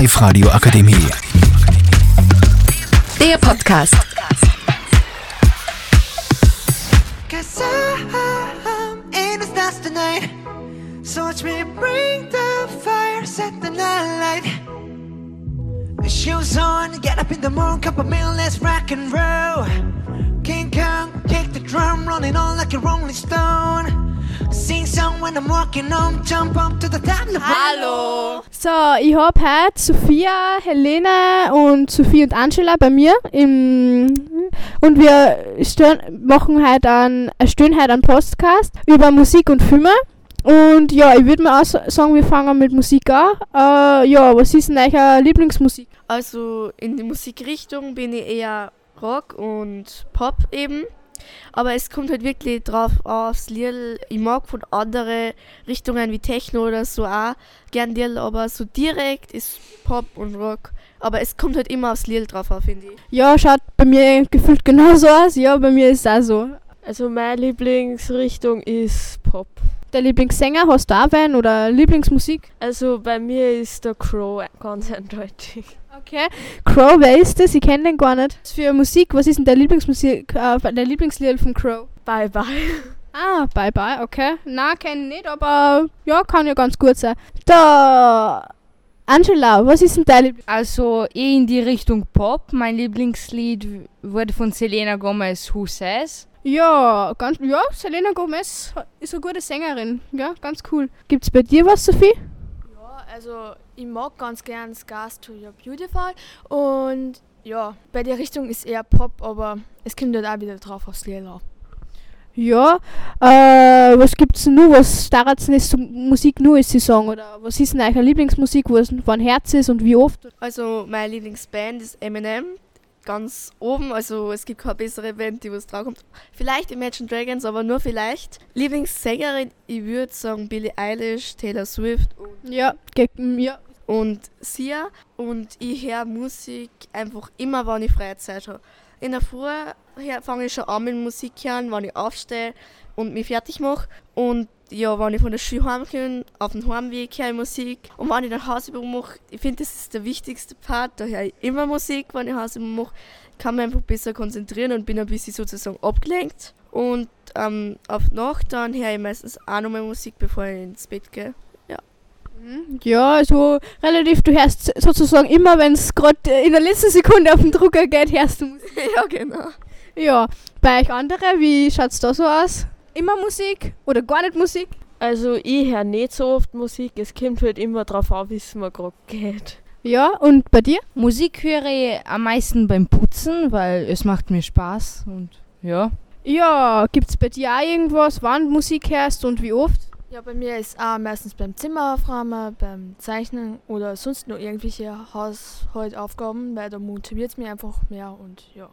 Live-Radio Akademie. Der Podcast. Cause I'm in this dance tonight. So watch me bring the fire, set the night light. Shoes on, get up in the morning, cup of milk, let's rock and roll. King Kong, kick the drum, rolling on like a rolling stone. Hallo! So, ich habe heute Sophia, Helene und Sophie und Angela bei mir im und wir stören, machen heute einen, stehen heute einen Podcast über Musik und Filme. Und ja, ich würde mal auch sagen, wir fangen mit Musik an. Äh, ja, was ist denn eure Lieblingsmusik? Also in die Musikrichtung bin ich eher Rock und Pop eben. Aber es kommt halt wirklich drauf aufs Lied. Ich mag von anderen Richtungen wie Techno oder so auch gern Lied, aber so direkt ist Pop und Rock. Aber es kommt halt immer aufs Lied drauf auf, finde ich. Ja, schaut bei mir gefühlt genauso aus. Ja, bei mir ist es auch so. Also meine Lieblingsrichtung ist Pop. Der Lieblingssänger hast du auch einen oder Lieblingsmusik? Also bei mir ist der Crow ganz eindeutig. Okay. Crow, wer ist das? Ich kenne den gar nicht. Was für Musik? Was ist denn der Lieblingsmusik, äh, der Lieblingslied von Crow? Bye bye. Ah, bye bye, okay. Na, kenne ich nicht, aber ja, kann ja ganz gut sein. Da. Angela, was ist denn dein Lieblings? Also eh in die Richtung Pop. Mein Lieblingslied wurde von Selena Gomez Who Says. Ja, ganz, ja, Selena Gomez ist eine gute Sängerin. Ja, ganz cool. Gibt's bei dir was, Sophie? Also ich mag ganz gern Scars to Your Beautiful und ja, bei der Richtung ist eher Pop, aber es kommt halt auch wieder drauf aufs Lied auf. Ja, äh, was gibt's denn nur, was daran ist so Musik nur ist, Sie sagen, oder was ist denn eure Lieblingsmusik, wo es von Herz ist und wie oft? Also meine Lieblingsband ist Eminem, ganz oben, also es gibt keine bessere Band, die was drauf kommt. Vielleicht Imagine Dragons, aber nur vielleicht. Lieblingssängerin, ich würde sagen Billie Eilish, Taylor Swift und Ja, ja. Und Sia und ich höre Musik einfach immer, wenn ich freie Zeit habe. In der Früh fange ich schon an mit Musik hören, wenn ich aufstehe und mich fertig mache. Und ja, wenn ich von der Schule heimkomme, auf dem Heimweg höre ich Musik. Und wenn ich dann Hausübung mache, ich finde, das ist der wichtigste Part, da höre ich immer Musik, wenn ich Hausübung mache. Kann mich einfach besser konzentrieren und bin ein bisschen sozusagen abgelenkt. Und ähm, auf Nacht dann höre ich meistens auch nochmal Musik, bevor ich ins Bett gehe. Ja, also relativ, du hörst sozusagen immer, wenn es gerade in der letzten Sekunde auf den Drucker geht, hörst du Musik. ja, genau. Ja, bei euch andere, wie schaut's da so aus? Immer Musik oder gar nicht Musik? Also ich höre nicht so oft Musik, es kommt halt immer drauf an, wie es mir gerade geht. Ja, und bei dir? Musik höre ich am meisten beim Putzen, weil es macht mir Spaß und ja. Ja, gibt's bei dir auch irgendwas, wann du Musik hörst und wie oft? Ja, bei mir ist auch meistens beim Zimmer aufräumen, beim Zeichnen oder sonst nur irgendwelche Haushaltsaufgaben, weil da motiviert es mich einfach mehr und ja.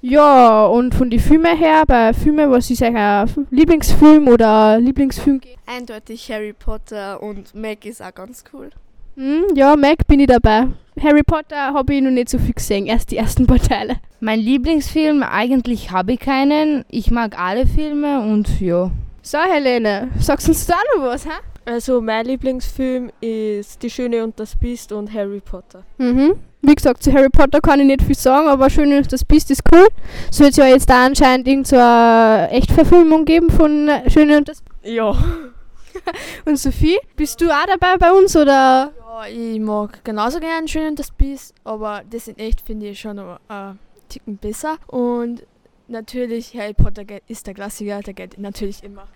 Ja, und von den Filmen her, bei Filmen, was ist euer Lieblingsfilm oder Lieblingsfilm? Eindeutig Harry Potter und Meg ist auch ganz cool. Hm, ja, Mac bin ich dabei. Harry Potter habe ich noch nicht so viel gesehen, erst die ersten paar Teile. Mein Lieblingsfilm, eigentlich habe ich keinen. Ich mag alle Filme und ja. So, Helene, sagst uns da noch was, hä? Also mein Lieblingsfilm ist Die Schöne und das Biest und Harry Potter. Mhm. Wie gesagt, zu Harry Potter kann ich nicht viel sagen, aber Schön und das Biest ist cool. Soll es ja jetzt da anscheinend irgendeine Echtverfilmung geben von äh, Schön und das Ja. Und Sophie, bist du auch dabei bei uns oder? Ja, ich mag genauso gern Schön und das Biest, aber das in echt finde ich schon äh, Ticken besser. Und natürlich Harry Potter geht- ist der Klassiker, der geht natürlich immer.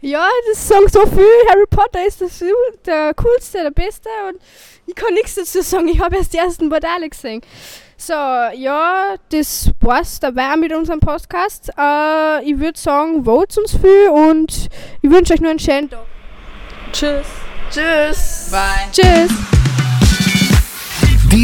Ja, das sagen so viel. Harry Potter ist das, der coolste, der beste und ich kann nichts dazu sagen. Ich habe erst die ersten Teile gesehen. So, ja, das war's dabei mit unserem Podcast. Äh, ich würde sagen, votet uns viel und ich wünsche euch noch einen schönen Tag. Tschüss. Tschüss! Tschüss!